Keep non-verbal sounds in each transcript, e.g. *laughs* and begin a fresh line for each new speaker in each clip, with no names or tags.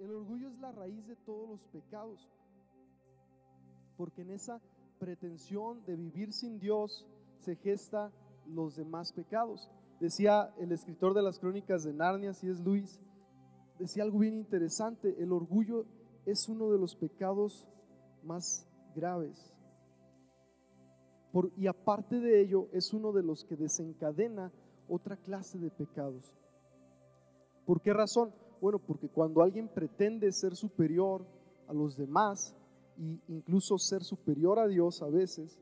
el orgullo es la raíz de todos los pecados, porque en esa pretensión de vivir sin Dios se gesta los demás pecados. Decía el escritor de las crónicas de Narnia, si es Luis, decía algo bien interesante, el orgullo es uno de los pecados más graves. Por, y aparte de ello, es uno de los que desencadena otra clase de pecados. ¿Por qué razón? Bueno, porque cuando alguien pretende ser superior a los demás e incluso ser superior a Dios a veces,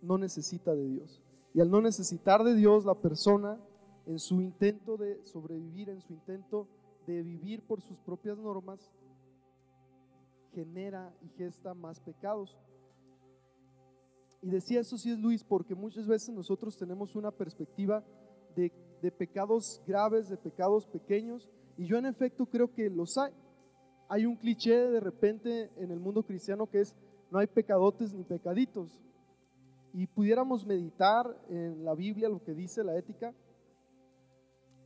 no necesita de Dios. Y al no necesitar de Dios, la persona en su intento de sobrevivir, en su intento de vivir por sus propias normas, genera y gesta más pecados. Y decía eso sí es Luis, porque muchas veces nosotros tenemos una perspectiva de, de pecados graves, de pecados pequeños, y yo en efecto creo que los hay. Hay un cliché de repente en el mundo cristiano que es, no hay pecadotes ni pecaditos. Y pudiéramos meditar en la Biblia lo que dice la ética.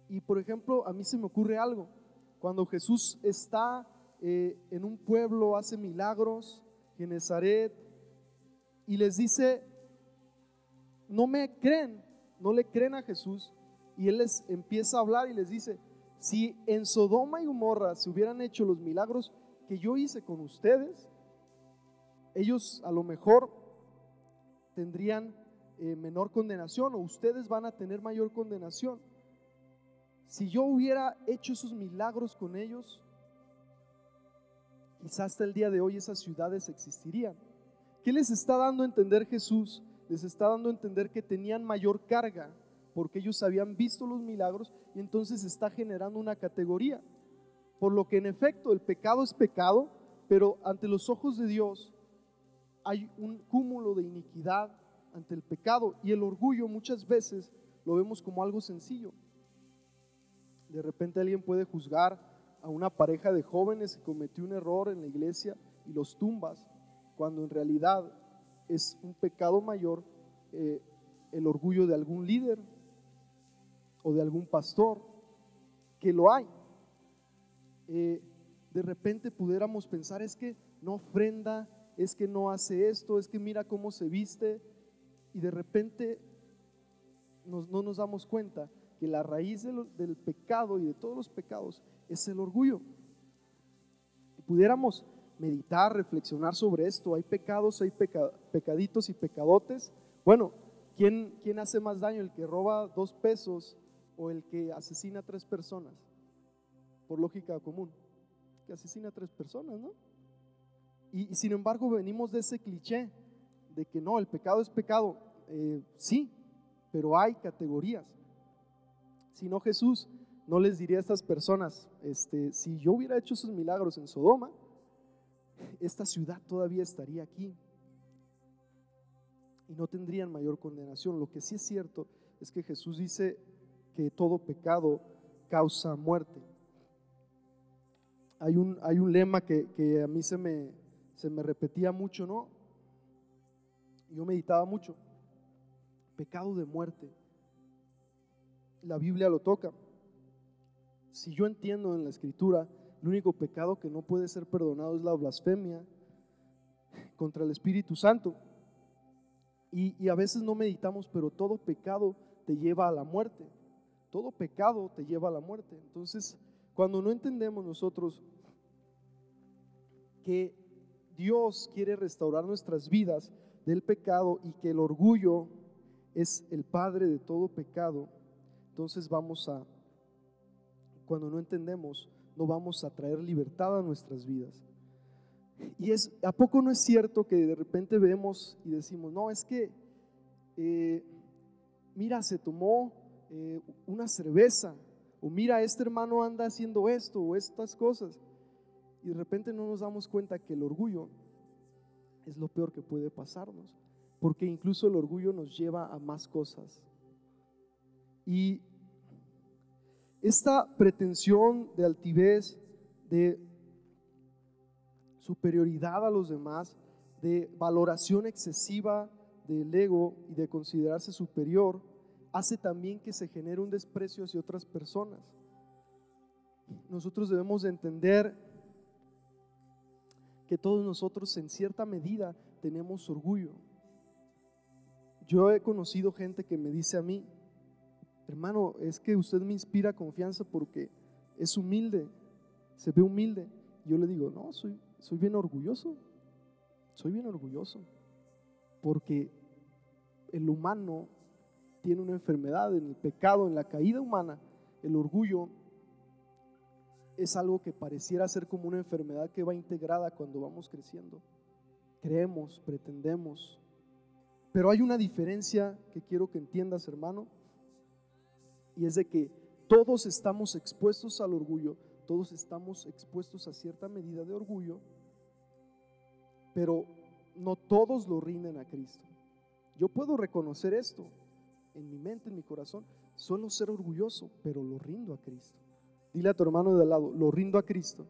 Y por ejemplo, a mí se me ocurre algo. Cuando Jesús está eh, en un pueblo, hace milagros, en Nazaret, y les dice, no me creen, no le creen a Jesús. Y él les empieza a hablar y les dice, si en Sodoma y Gomorra se hubieran hecho los milagros que yo hice con ustedes, ellos a lo mejor tendrían eh, menor condenación o ustedes van a tener mayor condenación. Si yo hubiera hecho esos milagros con ellos, quizás hasta el día de hoy esas ciudades existirían. ¿Qué les está dando a entender Jesús? Les está dando a entender que tenían mayor carga porque ellos habían visto los milagros y entonces está generando una categoría. Por lo que en efecto el pecado es pecado, pero ante los ojos de Dios hay un cúmulo de iniquidad ante el pecado y el orgullo muchas veces lo vemos como algo sencillo. De repente alguien puede juzgar a una pareja de jóvenes que cometió un error en la iglesia y los tumbas, cuando en realidad es un pecado mayor eh, el orgullo de algún líder o de algún pastor, que lo hay. Eh, de repente pudiéramos pensar, es que no ofrenda, es que no hace esto, es que mira cómo se viste, y de repente no nos damos cuenta que la raíz del pecado y de todos los pecados es el orgullo. Y pudiéramos meditar, reflexionar sobre esto, hay pecados, hay pecaditos y pecadotes. Bueno, ¿quién, ¿quién hace más daño? ¿El que roba dos pesos o el que asesina a tres personas, por lógica común, que asesina a tres personas, ¿no? Y, sin embargo venimos de ese cliché de que no, el pecado es pecado. Eh, sí, pero hay categorías. Si no Jesús no les diría a estas personas, este, si yo hubiera hecho esos milagros en Sodoma, esta ciudad todavía estaría aquí y no tendrían mayor condenación. Lo que sí es cierto es que Jesús dice que todo pecado causa muerte. Hay un, hay un lema que, a mí se me, se me repetía mucho, ¿no? Yo meditaba mucho. Pecado de muerte. La Biblia lo toca. Si yo entiendo en la escritura, el único pecado que no puede ser perdonado es la blasfemia contra el Espíritu Santo. Y, y a veces no meditamos, pero todo pecado te lleva a la muerte todo pecado te lleva a la muerte. Entonces, cuando no entendemos nosotros que Dios quiere restaurar nuestras vidas del pecado y que el orgullo es el padre de todo pecado, entonces vamos a, cuando no entendemos, no vamos a traer libertad a nuestras vidas. Y es, ¿a poco no es cierto que de repente vemos y decimos, no, es que, eh, mira, se tomó eh, una cerveza, o mira, este hermano anda haciendo esto o estas cosas, y de repente no nos damos cuenta que el orgullo es lo peor que puede pasarnos, porque incluso el orgullo nos lleva a más cosas. Y esta pretensión de altivez, de superioridad a los demás, de valoración excesiva del ego y de considerarse superior, hace también que se genere un desprecio hacia otras personas. Nosotros debemos de entender que todos nosotros en cierta medida tenemos orgullo. Yo he conocido gente que me dice a mí, hermano, es que usted me inspira confianza porque es humilde, se ve humilde. Yo le digo, no, soy, soy bien orgulloso, soy bien orgulloso, porque el humano tiene una enfermedad, en el pecado, en la caída humana, el orgullo es algo que pareciera ser como una enfermedad que va integrada cuando vamos creciendo. Creemos, pretendemos. Pero hay una diferencia que quiero que entiendas, hermano, y es de que todos estamos expuestos al orgullo, todos estamos expuestos a cierta medida de orgullo, pero no todos lo rinden a Cristo. Yo puedo reconocer esto en mi mente, en mi corazón. Suelo ser orgulloso, pero lo rindo a Cristo. Dile a tu hermano de al lado, lo rindo a Cristo.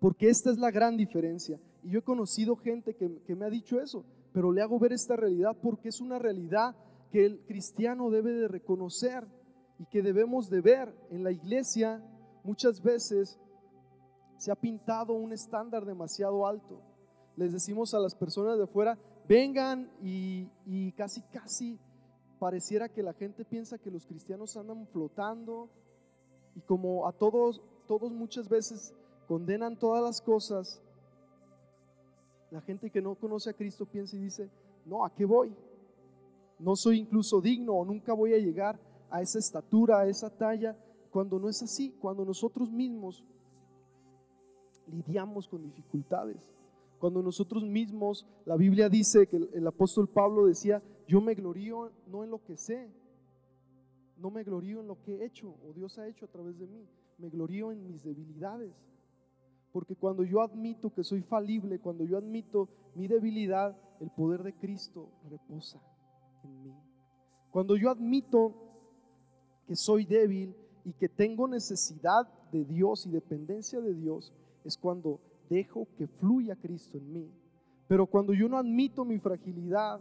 Porque esta es la gran diferencia. Y yo he conocido gente que, que me ha dicho eso, pero le hago ver esta realidad porque es una realidad que el cristiano debe de reconocer y que debemos de ver. En la iglesia muchas veces se ha pintado un estándar demasiado alto. Les decimos a las personas de afuera, vengan y, casi, casi pareciera que la gente piensa que los cristianos andan flotando y como a todos, todos muchas veces condenan todas las cosas, la gente que no conoce a Cristo piensa y dice, no, ¿a qué voy? No soy incluso digno o nunca voy a llegar a esa estatura, a esa talla, cuando no es así, cuando nosotros mismos lidiamos con dificultades. Cuando nosotros mismos, la Biblia dice que el, apóstol Pablo decía, yo me glorío no en lo que sé, no me glorío en lo que he hecho o Dios ha hecho a través de mí, me glorío en mis debilidades. Porque cuando yo admito que soy falible, cuando yo admito mi debilidad, el poder de Cristo reposa en mí. Cuando yo admito que soy débil y que tengo necesidad de Dios y dependencia de Dios, es cuando dejo que fluya Cristo en mí. Pero cuando yo no admito mi fragilidad,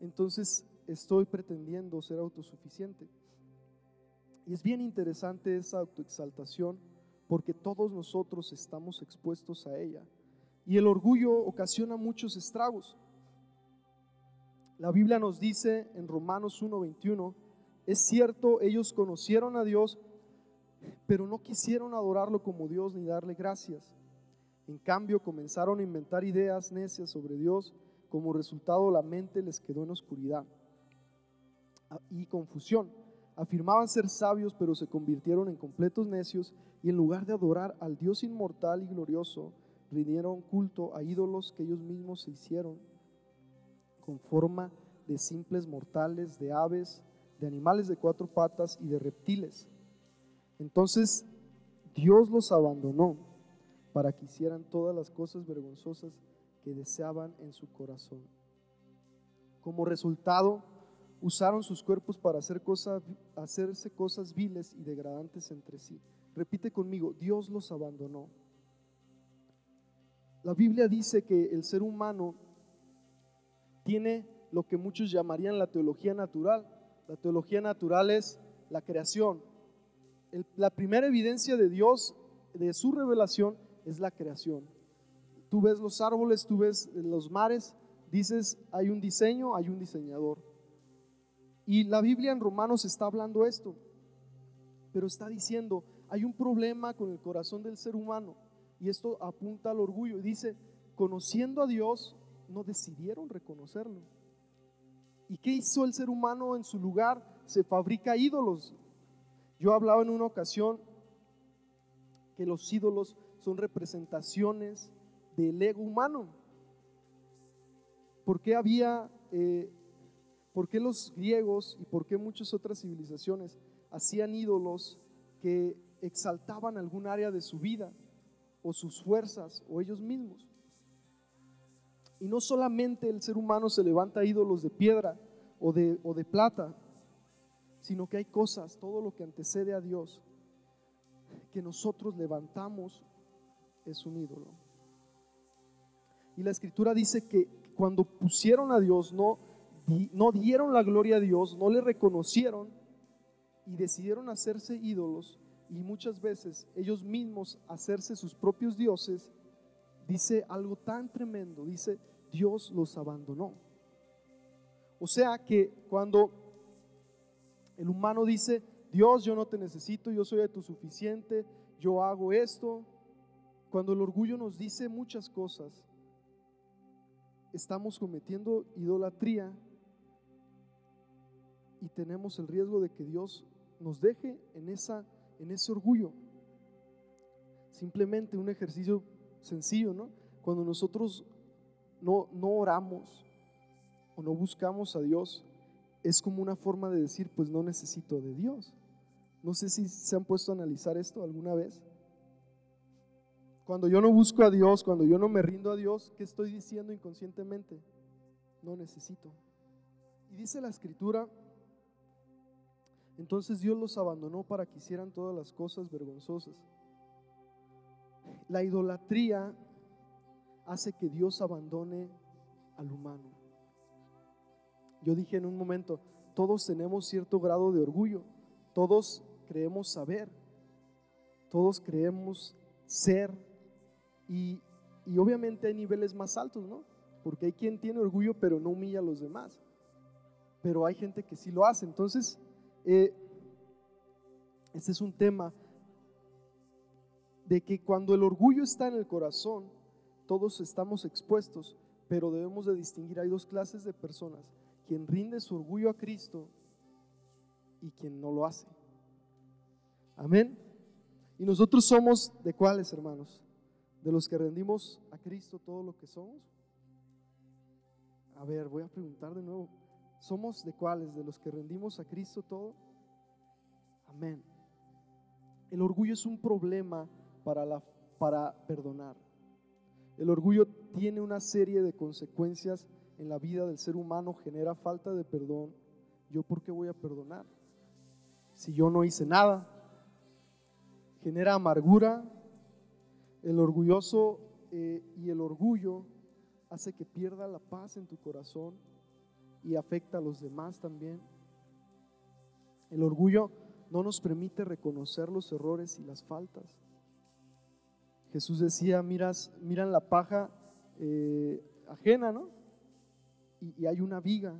entonces estoy pretendiendo ser autosuficiente. Y es bien interesante esa autoexaltación porque todos nosotros estamos expuestos a ella. Y el orgullo ocasiona muchos estragos. La Biblia nos dice en Romanos 1:21, es cierto, ellos conocieron a Dios, pero no quisieron adorarlo como Dios ni darle gracias. En cambio, comenzaron a inventar ideas necias sobre Dios. Como resultado, la mente les quedó en oscuridad y confusión. Afirmaban ser sabios, pero se convirtieron en completos necios y en lugar de adorar al Dios inmortal y glorioso, rindieron culto a ídolos que ellos mismos se hicieron con forma de simples mortales, de aves, de animales de cuatro patas y de reptiles. Entonces Dios los abandonó para que hicieran todas las cosas vergonzosas que deseaban en su corazón. Como resultado, usaron sus cuerpos para hacer cosas, hacerse cosas viles y degradantes entre sí. Repite conmigo, Dios los abandonó. La Biblia dice que el ser humano tiene lo que muchos llamarían la teología natural. La teología natural es la creación. la primera evidencia de Dios, de su revelación, es la creación. Tú ves los árboles, tú ves los mares, dices, hay un diseño, hay un diseñador. Y la Biblia en Romanos está hablando esto, pero está diciendo, hay un problema con el corazón del ser humano y esto apunta al orgullo. Dice, conociendo a Dios, no decidieron reconocerlo. ¿Y qué hizo el ser humano en su lugar? Se fabrica ídolos. Yo hablaba en una ocasión que los ídolos son representaciones del ego humano. ¿Por qué había, eh, por qué los griegos y por qué muchas otras civilizaciones hacían ídolos que exaltaban algún área de su vida o sus fuerzas o ellos mismos? Y no solamente el ser humano se levanta ídolos de piedra o de plata, sino que hay cosas, todo lo que antecede a Dios, que nosotros levantamos es un ídolo. Y la escritura dice que cuando pusieron a Dios, no, no dieron la gloria a Dios, no le reconocieron y decidieron hacerse ídolos y muchas veces ellos mismos hacerse sus propios dioses, dice algo tan tremendo, dice, Dios los abandonó. O sea que cuando el humano dice, Dios, yo no te necesito, yo soy de tu suficiente, yo hago esto, cuando el orgullo nos dice muchas cosas, estamos cometiendo idolatría y tenemos el riesgo de que Dios nos deje en, esa, en ese orgullo. Simplemente un ejercicio sencillo, ¿no? Cuando nosotros no, no oramos o no buscamos a Dios, es como una forma de decir, pues no necesito de Dios. No sé si se han puesto a analizar esto alguna vez. Cuando yo no busco a Dios, cuando yo no me rindo a Dios, ¿qué estoy diciendo inconscientemente? No necesito. Y dice la escritura, entonces Dios los abandonó para que hicieran todas las cosas vergonzosas. La idolatría hace que Dios abandone al humano. Yo dije en un momento, todos tenemos cierto grado de orgullo, todos creemos saber, todos creemos ser y, obviamente hay niveles más altos, ¿no? Porque hay quien tiene orgullo pero no humilla a los demás. Pero hay gente que sí lo hace. Entonces, eh, este es un tema de que cuando el orgullo está en el corazón, todos estamos expuestos, pero debemos de distinguir, hay dos clases de personas, quien rinde su orgullo a Cristo y quien no lo hace. Amén. Y nosotros somos de cuáles, hermanos? De los que rendimos a Cristo todo lo que somos? A ver, voy a preguntar de nuevo. ¿Somos de cuáles? ¿De los que rendimos a Cristo todo? Amén. El orgullo es un problema para, la, para perdonar. El orgullo tiene una serie de consecuencias en la vida del ser humano, genera falta de perdón. ¿Yo por qué voy a perdonar? Si yo no hice nada. Genera amargura, el orgulloso eh, y el orgullo hace que pierda la paz en tu corazón y afecta a los demás también. El orgullo no nos permite reconocer los errores y las faltas. Jesús decía, miras, miran la paja eh, ajena, ¿no? y hay una viga.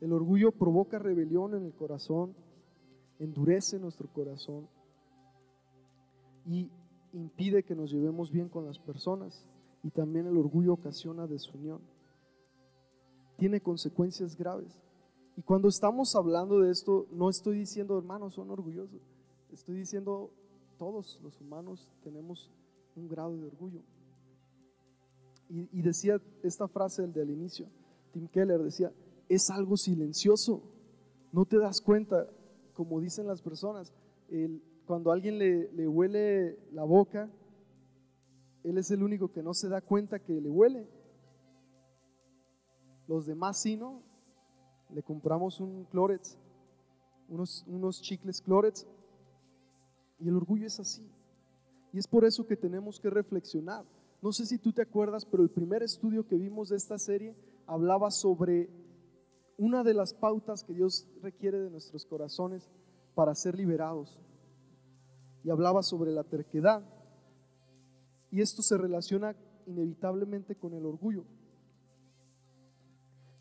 El orgullo provoca rebelión en el corazón, endurece nuestro corazón y impide que nos llevemos bien con las personas y también el orgullo ocasiona desunión. Tiene consecuencias graves. Y cuando estamos hablando de esto, no estoy diciendo hermanos son orgullosos, estoy diciendo todos los humanos tenemos un grado de orgullo. Y, decía esta frase del, del inicio, Tim Keller decía, es algo silencioso, no te das cuenta, como dicen las personas, el, cuando alguien le, huele la boca, él es el único que no se da cuenta que le huele. Los demás sí, ¿no? Le compramos un Clorets, unos, unos chicles Clorets, y el orgullo es así. Y es por eso que tenemos que reflexionar. No sé si tú te acuerdas, pero el primer estudio que vimos de esta serie hablaba sobre una de las pautas que Dios requiere de nuestros corazones para ser liberados y hablaba sobre la terquedad. Y esto se relaciona inevitablemente con el orgullo.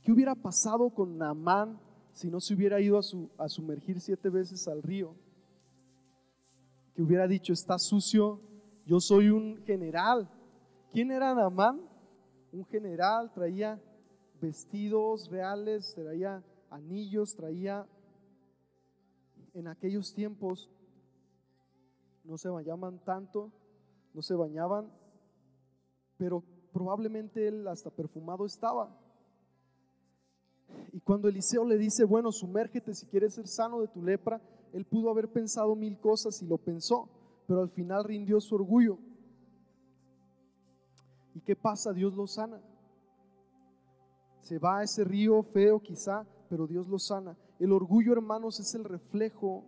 ¿Qué hubiera pasado con Naamán si no se hubiera ido a, su, sumergir siete veces al río? Que hubiera dicho, está sucio, yo soy un general. ¿Quién era Naamán? Un general, traía vestidos reales, traía anillos, traía en aquellos tiempos no se bañaban tanto, no se bañaban, pero probablemente él hasta perfumado estaba. Y cuando Eliseo le dice, bueno, sumérgete si quieres ser sano de tu lepra, él pudo haber pensado mil cosas y lo pensó, pero al final rindió su orgullo. ¿Y qué pasa? Dios lo sana. Se va a ese río feo quizá, pero Dios lo sana. El orgullo, hermanos, es el reflejo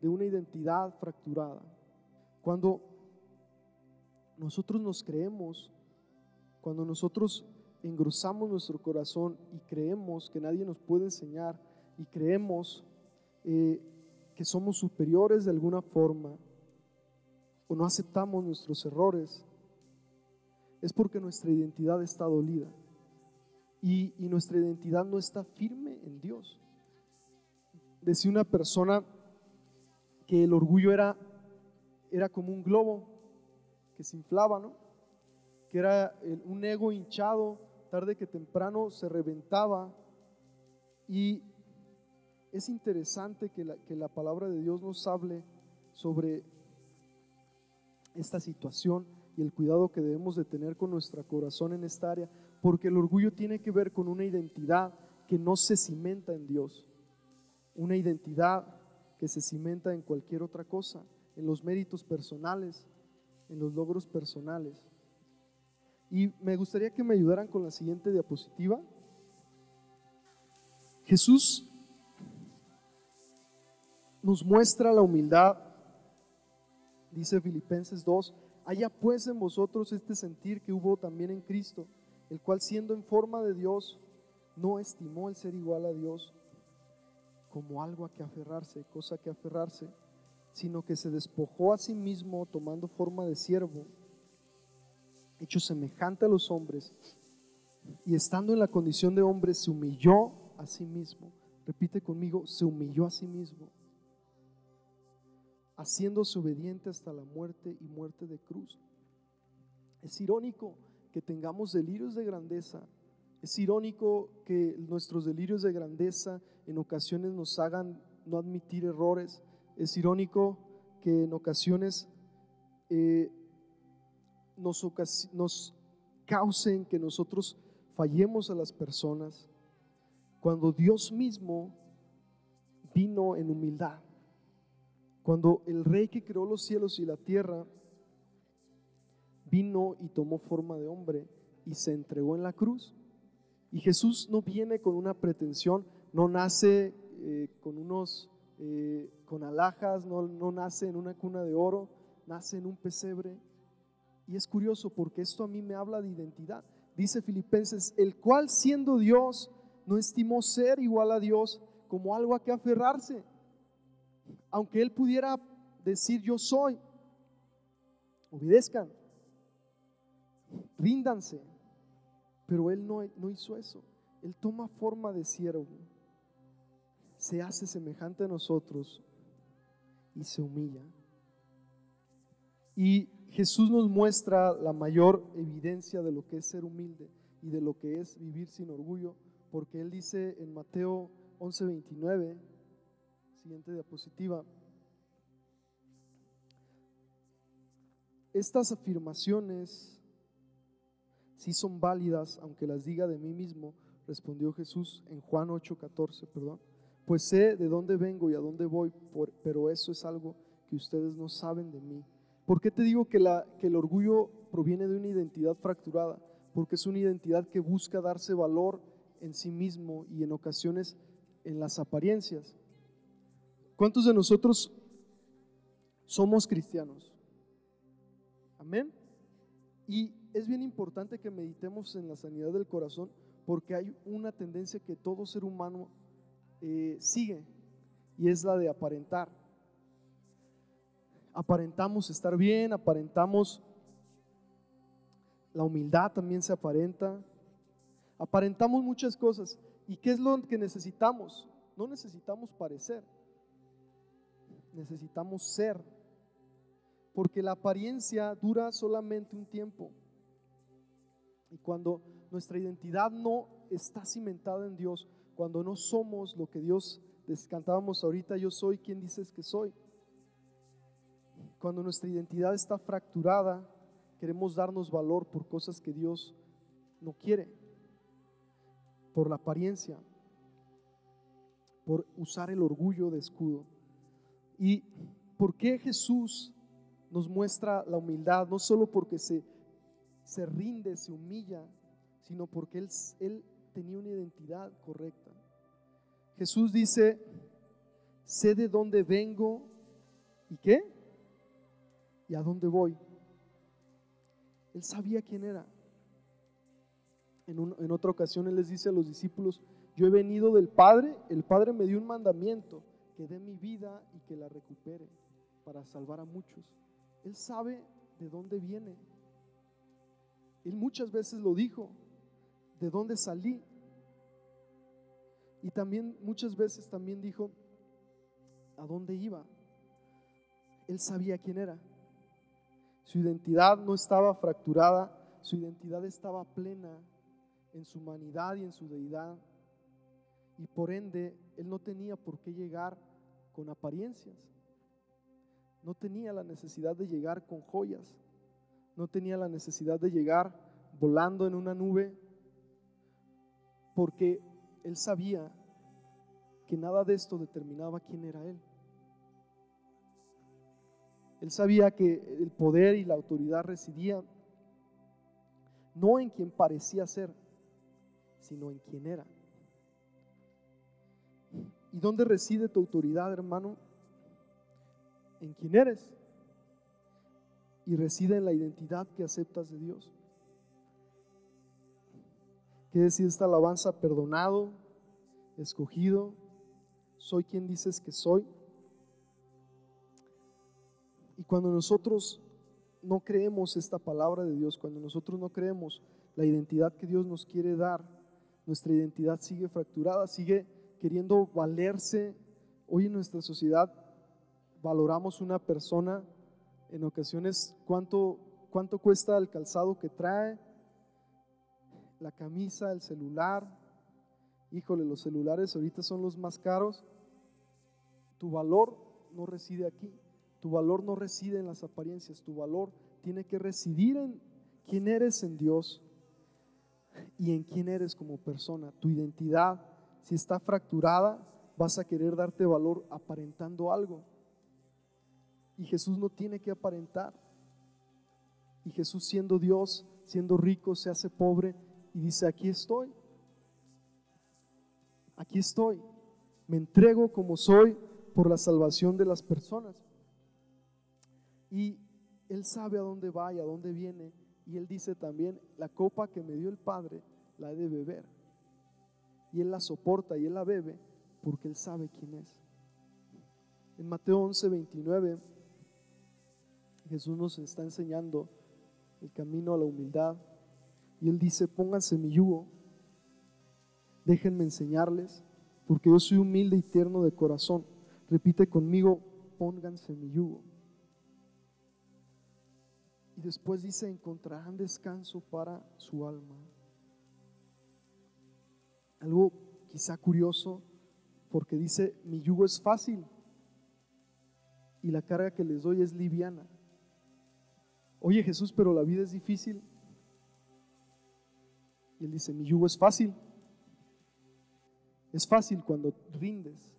de una identidad fracturada. Cuando nosotros nos creemos, cuando nosotros engrosamos nuestro corazón y creemos que nadie nos puede enseñar y creemos eh, que somos superiores de alguna forma, o no aceptamos nuestros errores, es porque nuestra identidad está dolida y, y nuestra identidad no está firme en Dios. Decía una persona que el orgullo era, era como un globo que se inflaba, ¿no? que era un ego hinchado, tarde que temprano se reventaba. Y es interesante que la, que la palabra de Dios nos hable sobre esta situación y el cuidado que debemos de tener con nuestro corazón en esta área, porque el orgullo tiene que ver con una identidad que no se cimenta en Dios, una identidad que se cimenta en cualquier otra cosa, en los méritos personales, en los logros personales. Y me gustaría que me ayudaran con la siguiente diapositiva. Jesús nos muestra la humildad, dice Filipenses 2, haya pues en vosotros este sentir que hubo también en Cristo, el cual siendo en forma de Dios, no estimó el ser igual a Dios como algo a que aferrarse, cosa a que aferrarse, sino que se despojó a sí mismo tomando forma de siervo hecho semejante a los hombres, y estando en la condición de hombre, se humilló a sí mismo. Repite conmigo, se humilló a sí mismo, haciéndose obediente hasta la muerte y muerte de cruz. Es irónico que tengamos delirios de grandeza. Es irónico que nuestros delirios de grandeza en ocasiones nos hagan no admitir errores. Es irónico que en ocasiones eh, nos, nos causen que nosotros fallemos a las personas, cuando Dios mismo vino en humildad, cuando el rey que creó los cielos y la tierra vino y tomó forma de hombre y se entregó en la cruz. Y Jesús no viene con una pretensión, no nace eh, con unos, eh, con alhajas, no, no nace en una cuna de oro, nace en un pesebre, y es curioso porque esto a mí me habla de identidad. Dice Filipenses, el cual siendo Dios no estimó ser igual a Dios como algo a que aferrarse. Aunque él pudiera decir yo soy, obedezcan, ríndanse. Pero él no, no hizo eso. Él toma forma de siervo, se hace semejante a nosotros y se humilla. Y Jesús nos muestra la mayor evidencia de lo que es ser humilde y de lo que es vivir sin orgullo, porque Él dice en Mateo 11:29, siguiente diapositiva, estas afirmaciones sí son válidas, aunque las diga de mí mismo, respondió Jesús en Juan 8:14, perdón, pues sé de dónde vengo y a dónde voy, pero eso es algo que ustedes no saben de mí ¿Por qué te digo que, la, que el orgullo proviene de una identidad fracturada? Porque es una identidad que busca darse valor en sí mismo y en ocasiones en las apariencias. ¿Cuántos de nosotros somos cristianos? Amén. Y es bien importante que meditemos en la sanidad del corazón porque hay una tendencia que todo ser humano eh, sigue y es la de aparentar aparentamos estar bien, aparentamos la humildad también se aparenta, aparentamos muchas cosas. ¿Y qué es lo que necesitamos? No necesitamos parecer, necesitamos ser, porque la apariencia dura solamente un tiempo. Y cuando nuestra identidad no está cimentada en Dios, cuando no somos lo que Dios descantábamos ahorita, yo soy quien dices que soy cuando nuestra identidad está fracturada, queremos darnos valor por cosas que Dios no quiere, por la apariencia, por usar el orgullo de escudo. ¿Y por qué Jesús nos muestra la humildad? No solo porque se, se rinde, se humilla, sino porque él, tenía una identidad correcta. Jesús dice, sé de dónde vengo y qué ¿Y a dónde voy? Él sabía quién era. En, otra ocasión Él les dice a los discípulos, yo he venido del Padre, el Padre me dio un mandamiento, que dé mi vida y que la recupere para salvar a muchos. Él sabe de dónde viene. Él muchas veces lo dijo, de dónde salí. Y también muchas veces también dijo a dónde iba. Él sabía quién era. Su identidad no estaba fracturada, su identidad estaba plena en su humanidad y en su deidad. Y por ende, él no tenía por qué llegar con apariencias. No tenía la necesidad de llegar con joyas. No tenía la necesidad de llegar volando en una nube. Porque él sabía que nada de esto determinaba quién era él. Él sabía que el poder y la autoridad residían no en quien parecía ser, sino en quien era. ¿Y dónde reside tu autoridad, hermano? En quién eres. Y reside en la identidad que aceptas de Dios. ¿Qué decir esta alabanza? Perdonado, escogido, soy quien dices que soy. Y cuando nosotros no creemos esta palabra de Dios, cuando nosotros no creemos la identidad que Dios nos quiere dar, nuestra identidad sigue fracturada, sigue queriendo valerse. Hoy en nuestra sociedad valoramos una persona en ocasiones cuánto, cuánto cuesta el calzado que trae, la camisa, el celular. Híjole, los celulares ahorita son los más caros. Tu valor no reside aquí. Tu valor no reside en las apariencias, tu valor tiene que residir en quién eres en Dios y en quién eres como persona. Tu identidad, si está fracturada, vas a querer darte valor aparentando algo. Y Jesús no tiene que aparentar. Y Jesús siendo Dios, siendo rico, se hace pobre y dice, aquí estoy. Aquí estoy. Me entrego como soy por la salvación de las personas. Y Él sabe a dónde va y a dónde viene. Y Él dice también, la copa que me dio el Padre, la he de beber. Y Él la soporta y Él la bebe porque Él sabe quién es. En Mateo 11, 29, Jesús nos está enseñando el camino a la humildad. Y Él dice, pónganse mi yugo, déjenme enseñarles, porque yo soy humilde y tierno de corazón. Repite conmigo, pónganse mi yugo. Y después dice, encontrarán descanso para su alma. Algo quizá curioso, porque dice, mi yugo es fácil y la carga que les doy es liviana. Oye Jesús, pero la vida es difícil. Y él dice, mi yugo es fácil. Es fácil cuando rindes.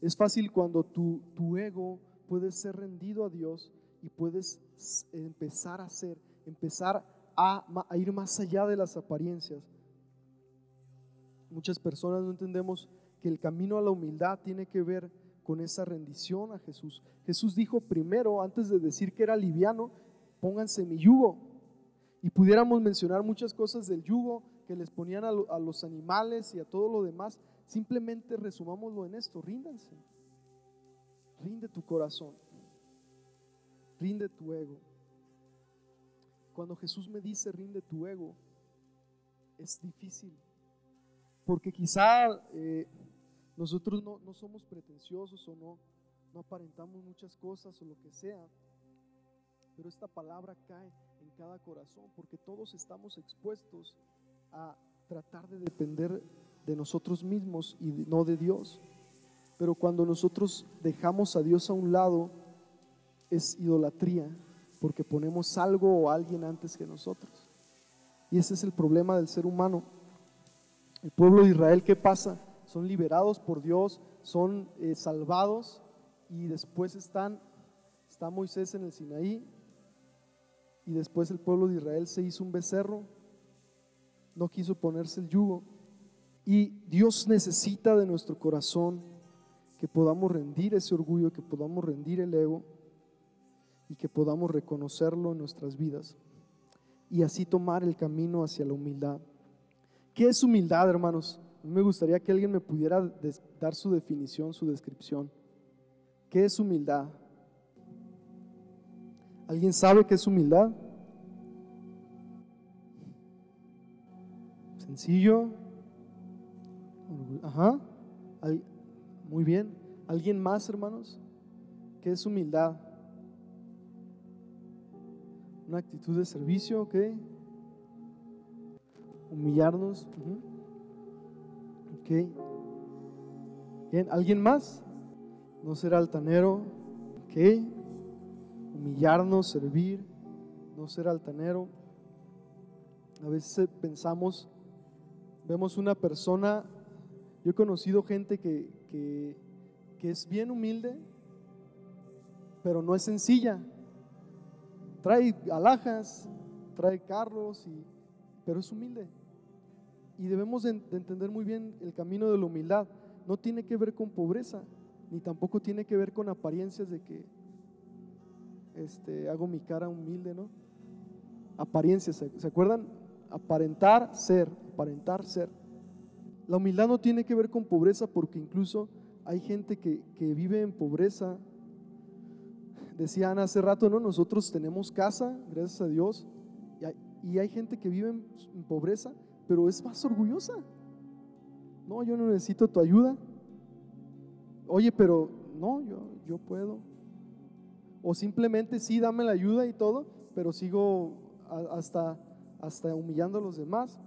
Es fácil cuando tu, tu ego puede ser rendido a Dios y puedes empezar a ser, empezar a, ir más allá de las apariencias. Muchas personas no entendemos que el camino a la humildad tiene que ver con esa rendición a Jesús. Jesús dijo primero, antes de decir que era liviano, pónganse mi yugo. Y pudiéramos mencionar muchas cosas del yugo que les ponían a, los animales y a todo lo demás. Simplemente resumámoslo en esto, ríndanse. Rinde tu corazón rinde tu ego. Cuando Jesús me dice rinde tu ego, es difícil. Porque quizá eh, nosotros no, no, somos pretenciosos o no, no aparentamos muchas cosas o lo que sea. Pero esta palabra cae en cada corazón porque todos estamos expuestos a tratar de depender de nosotros mismos y no de Dios. Pero cuando nosotros dejamos a Dios a un lado, es idolatría, porque ponemos algo o alguien antes que nosotros. Y ese es el problema del ser humano. El pueblo de Israel, ¿qué pasa? Son liberados por Dios, son eh, salvados y después están, está Moisés en el Sinaí y después el pueblo de Israel se hizo un becerro, no quiso ponerse el yugo. Y Dios necesita de nuestro corazón que podamos rendir ese orgullo, que podamos rendir el ego y que podamos reconocerlo en nuestras vidas y así tomar el camino hacia la humildad. ¿Qué es humildad, hermanos? Me gustaría que alguien me pudiera dar su definición, su descripción. ¿Qué es humildad? ¿Alguien sabe qué es humildad? Sencillo. Ajá. Muy bien. ¿Alguien más, hermanos? ¿Qué es humildad? Una actitud de servicio, ¿ok? Humillarnos. Ok. Bien, ¿alguien más? No ser altanero, ¿ok? Humillarnos, servir, no ser altanero. A veces pensamos, vemos una persona, yo he conocido gente que, que, que es bien humilde, pero no es sencilla. Trae alhajas, trae carros, y, pero es humilde. Y debemos de, entender muy bien el camino de la humildad. No tiene que ver con pobreza, ni tampoco tiene que ver con apariencias de que este, hago mi cara humilde, ¿no? Apariencias, ¿se acuerdan? Aparentar ser, aparentar ser. La humildad no tiene que ver con pobreza porque incluso hay gente que, que vive en pobreza decían hace rato, ¿no? Nosotros tenemos casa, gracias a Dios, y hay, gente que vive en, pobreza, pero es más orgullosa. No, yo no necesito tu ayuda. Oye, pero no, yo, yo puedo. O simplemente sí, dame la ayuda y todo, pero sigo hasta, hasta humillando a los demás.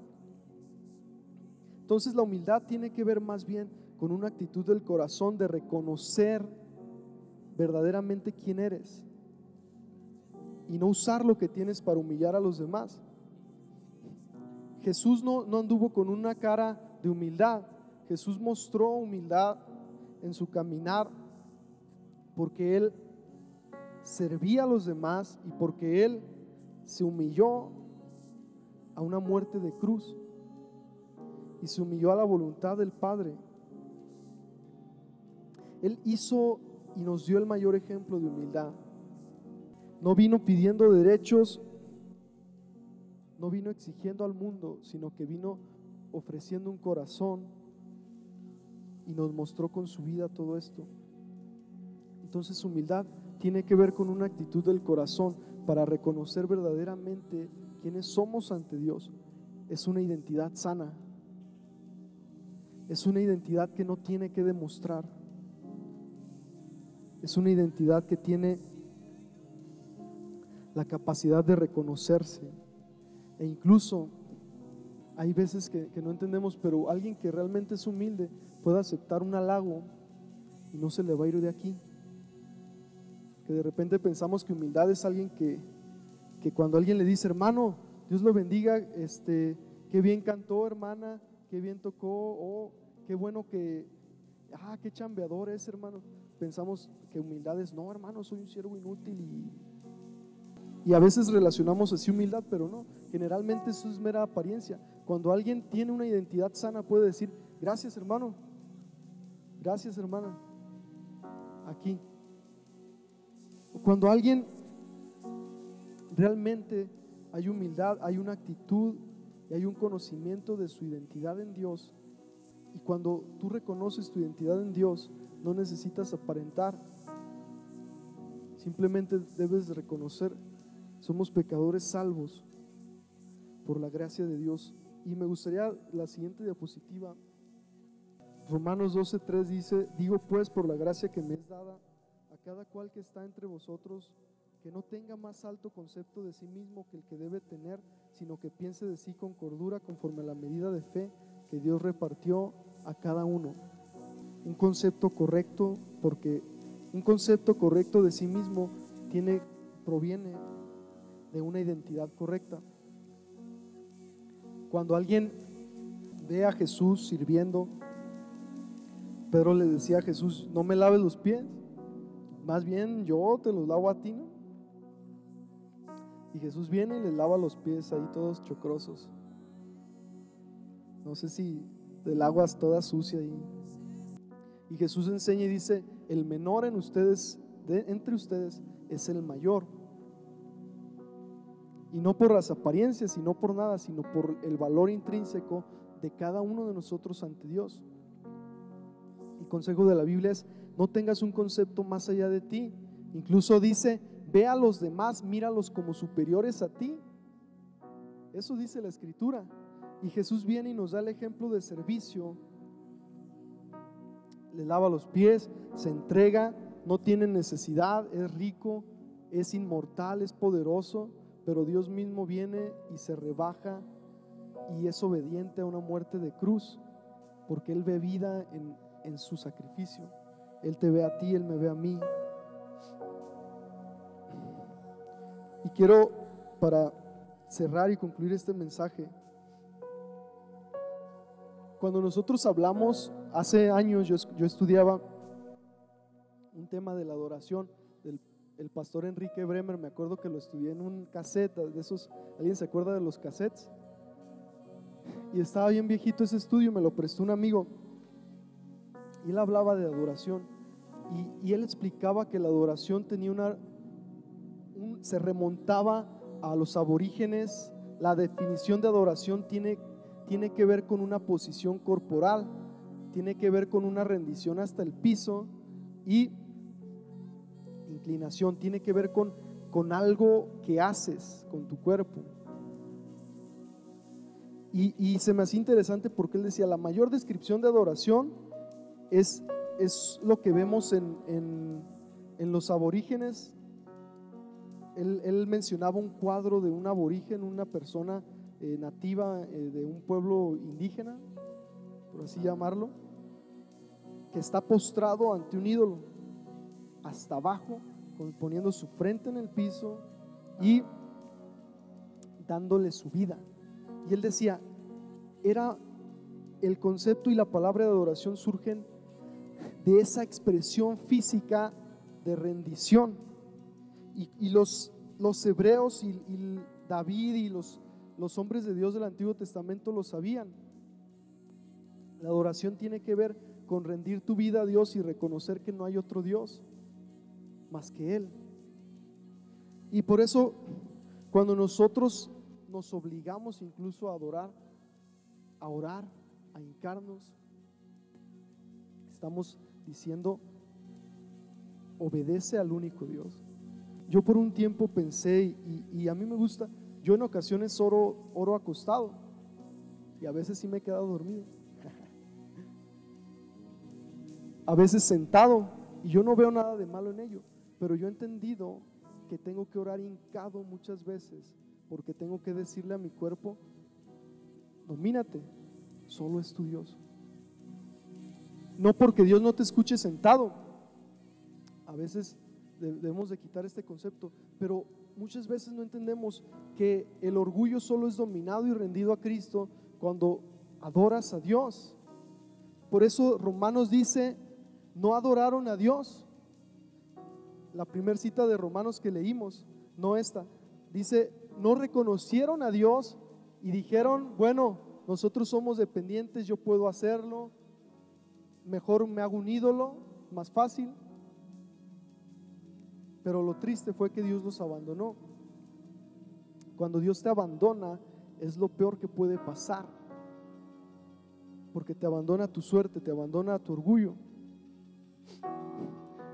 Entonces la humildad tiene que ver más bien con una actitud del corazón de reconocer verdaderamente quién eres y no usar lo que tienes para humillar a los demás. Jesús no, no anduvo con una cara de humildad. Jesús mostró humildad en su caminar porque Él servía a los demás y porque Él se humilló a una muerte de cruz y se humilló a la voluntad del Padre. Él hizo y nos dio el mayor ejemplo de humildad. No vino pidiendo derechos, no vino exigiendo al mundo, sino que vino ofreciendo un corazón y nos mostró con su vida todo esto. Entonces humildad tiene que ver con una actitud del corazón para reconocer verdaderamente quiénes somos ante Dios. Es una identidad sana. Es una identidad que no tiene que demostrar es una identidad que tiene la capacidad de reconocerse. E incluso hay veces que, no entendemos, pero alguien que realmente es humilde puede aceptar un halago y no se le va a ir de aquí. Que de repente pensamos que humildad es alguien que, que cuando alguien le dice, hermano, Dios lo bendiga, este, qué bien cantó, hermana, qué bien tocó, oh, qué bueno que, ah, qué chambeador es, hermano pensamos que humildad es, no, hermano, soy un siervo inútil y, y a veces relacionamos así humildad, pero no, generalmente eso es mera apariencia. Cuando alguien tiene una identidad sana puede decir, gracias hermano, gracias hermana, aquí. Cuando alguien realmente hay humildad, hay una actitud y hay un conocimiento de su identidad en Dios, y cuando tú reconoces tu identidad en Dios, no necesitas aparentar. Simplemente debes reconocer, somos pecadores salvos por la gracia de Dios. Y me gustaría la siguiente diapositiva. Romanos 12:3 dice, digo pues por la gracia que me es dada a cada cual que está entre vosotros, que no tenga más alto concepto de sí mismo que el que debe tener, sino que piense de sí con cordura conforme a la medida de fe que Dios repartió a cada uno un concepto correcto, porque un concepto correcto de sí mismo tiene, proviene de una identidad correcta. Cuando alguien ve a Jesús sirviendo, Pedro le decía a Jesús, no me laves los pies, más bien yo te los lavo a ti, ¿no? Y Jesús viene y le lava los pies ahí todos chocrosos. No sé si del agua es toda sucia ahí. Y Jesús enseña y dice, el menor en ustedes, entre ustedes, es el mayor. Y no por las apariencias, y no por nada, sino por el valor intrínseco de cada uno de nosotros ante Dios. El consejo de la Biblia es, no tengas un concepto más allá de ti. Incluso dice, ve a los demás, míralos como superiores a ti. Eso dice la escritura. Y Jesús viene y nos da el ejemplo de servicio. Le lava los pies, se entrega, no tiene necesidad, es rico, es inmortal, es poderoso, pero Dios mismo viene y se rebaja y es obediente a una muerte de cruz, porque Él ve vida en, en su sacrificio. Él te ve a ti, Él me ve a mí. Y quiero, para cerrar y concluir este mensaje, cuando nosotros hablamos, hace años yo, yo estudiaba un tema de la adoración del el pastor Enrique Bremer, me acuerdo que lo estudié en un cassette, de esos, ¿alguien se acuerda de los cassettes? Y estaba bien viejito ese estudio, me lo prestó un amigo. Y él hablaba de adoración. Y, y él explicaba que la adoración tenía una, se remontaba a los aborígenes. La definición de adoración tiene, tiene que ver con una posición corporal, tiene que ver con una rendición hasta el piso y inclinación, tiene que ver con, con algo que haces con tu cuerpo. Y, se me hacía interesante porque él decía, la mayor descripción de adoración es, es lo que vemos en, en, los aborígenes. Él, él, mencionaba un cuadro de un aborigen, una persona eh, nativa eh, de un pueblo indígena, por así llamarlo, que está postrado ante un ídolo, hasta abajo, poniendo su frente en el piso y dándole su vida. Y él decía, era el concepto y la palabra de adoración surgen de esa expresión física de rendición. Y, los, los hebreos y, David y los, los hombres de Dios del Antiguo Testamento lo sabían. La adoración tiene que ver con rendir tu vida a Dios y reconocer que no hay otro Dios más que Él. Y por eso, cuando nosotros nos obligamos incluso a adorar, a orar, a hincarnos, estamos diciendo, obedece al único Dios. Yo por un tiempo pensé, y, a mí me gusta, yo en ocasiones oro, oro acostado, y a veces sí me he quedado dormido. *laughs* a veces sentado, y yo no veo nada de malo en ello. Pero yo he entendido que tengo que orar hincado muchas veces porque tengo que decirle a mi cuerpo, domínate, solo es tu Dios. No porque Dios no te escuche sentado. A veces debemos de quitar este concepto, pero muchas veces no entendemos que el orgullo solo es dominado y rendido a Cristo cuando adoras a Dios. Por eso Romanos dice, no adoraron a Dios la primera cita de Romanos que leímos, no esta. Dice, no reconocieron a Dios y dijeron, bueno, nosotros somos dependientes, yo puedo hacerlo, mejor me hago un ídolo, más fácil. Pero lo triste fue que Dios los abandonó. Cuando Dios te abandona es lo peor que puede pasar. Porque te abandona tu suerte, te abandona tu orgullo.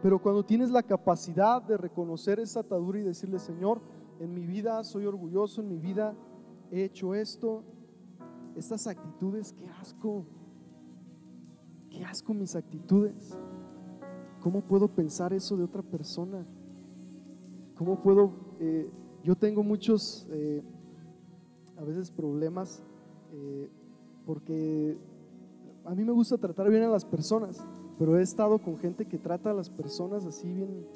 Pero cuando tienes la capacidad de reconocer esa atadura y decirle, Señor, en mi vida soy orgulloso, en mi vida he hecho esto, estas actitudes, qué asco, qué asco mis actitudes. ¿Cómo puedo pensar eso de otra persona? ¿Cómo puedo? Eh, yo tengo muchos, eh, a veces problemas, eh, porque a mí me gusta tratar bien a las personas pero he estado con gente que trata a las personas así bien,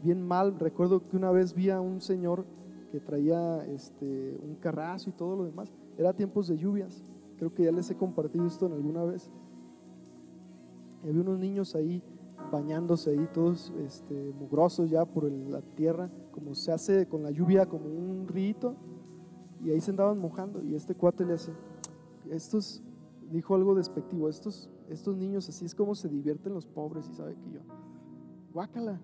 bien mal. Recuerdo que una vez vi a un señor que traía este, un carrazo y todo lo demás. Era tiempos de lluvias. Creo que ya les he compartido esto en alguna vez. Había unos niños ahí bañándose ahí, todos este, mugrosos ya por la tierra, como se hace con la lluvia, como un rito. Y ahí se andaban mojando. Y este cuate le hace, estos, dijo algo despectivo, estos estos niños así es como se divierten los pobres y sabe que yo, guácala.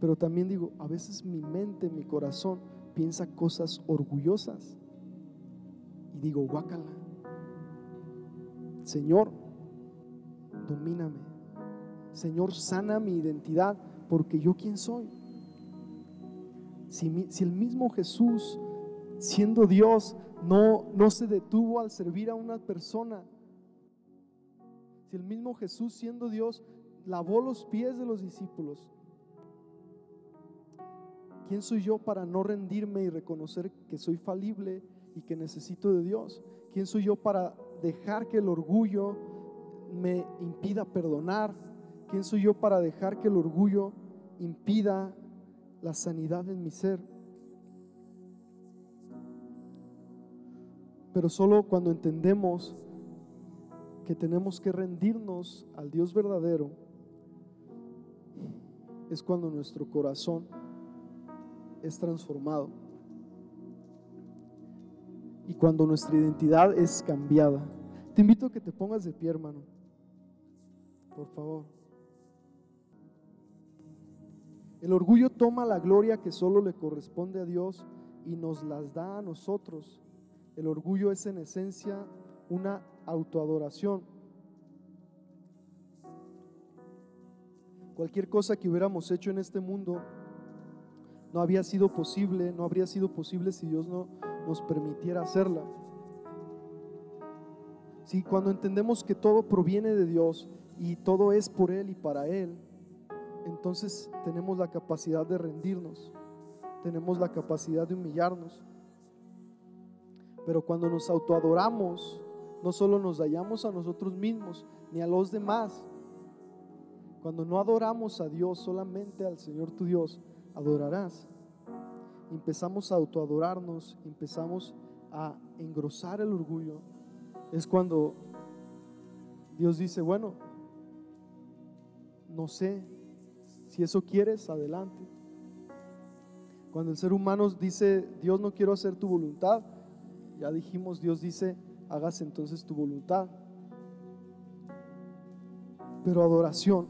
Pero también digo, a veces mi mente, mi corazón piensa cosas orgullosas y digo, guácala. Señor, domíname. Señor, sana mi identidad porque yo quién soy. Si, el mismo Jesús, siendo Dios, no, no se detuvo al servir a una persona, si el mismo Jesús, siendo Dios, lavó los pies de los discípulos, ¿quién soy yo para no rendirme y reconocer que soy falible y que necesito de Dios? ¿Quién soy yo para dejar que el orgullo me impida perdonar? ¿Quién soy yo para dejar que el orgullo impida la sanidad en mi ser? Pero solo cuando entendemos que tenemos que rendirnos al Dios verdadero, es cuando nuestro corazón es transformado y cuando nuestra identidad es cambiada. Te invito a que te pongas de pie, hermano. Por favor. El orgullo toma la gloria que solo le corresponde a Dios y nos las da a nosotros. El orgullo es en esencia una autoadoración. Cualquier cosa que hubiéramos hecho en este mundo no había sido posible, no habría sido posible si Dios no nos permitiera hacerla. Si cuando entendemos que todo proviene de Dios y todo es por Él y para Él, entonces tenemos la capacidad de rendirnos, tenemos la capacidad de humillarnos. Pero cuando nos autoadoramos, no solo nos hallamos a nosotros mismos ni a los demás. Cuando no adoramos a Dios, solamente al Señor tu Dios, adorarás. Empezamos a autoadorarnos, empezamos a engrosar el orgullo. Es cuando Dios dice, bueno, no sé, si eso quieres, adelante. Cuando el ser humano dice, Dios no quiero hacer tu voluntad, ya dijimos, Dios dice, hagas entonces tu voluntad. Pero adoración,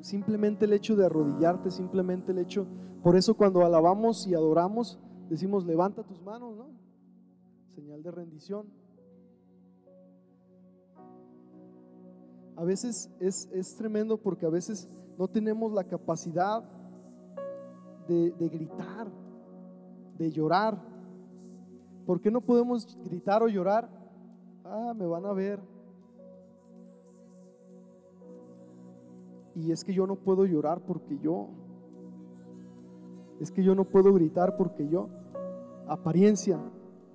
simplemente el hecho de arrodillarte, simplemente el hecho, por eso cuando alabamos y adoramos, decimos, levanta tus manos, ¿no? Señal de rendición. A veces es, es tremendo porque a veces no tenemos la capacidad de, de gritar, de llorar, ¿Por qué no podemos gritar o llorar? Ah, me van a ver. Y es que yo no puedo llorar porque yo. Es que yo no puedo gritar porque yo. Apariencia.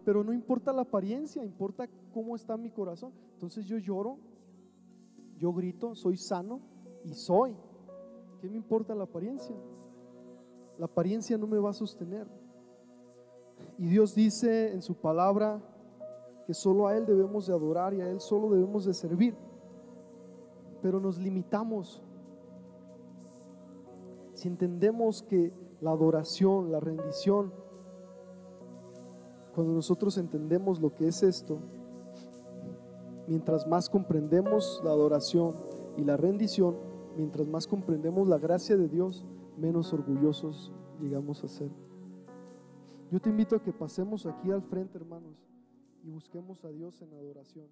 Pero no importa la apariencia, importa cómo está mi corazón. Entonces yo lloro, yo grito, soy sano y soy. ¿Qué me importa la apariencia? La apariencia no me va a sostener. Y Dios dice en su palabra que solo a Él debemos de adorar y a Él solo debemos de servir. Pero nos limitamos. Si entendemos que la adoración, la rendición, cuando nosotros entendemos lo que es esto, mientras más comprendemos la adoración y la rendición, mientras más comprendemos la gracia de Dios, menos orgullosos llegamos a ser. Yo te invito a que pasemos aquí al frente, hermanos, y busquemos a Dios en adoración.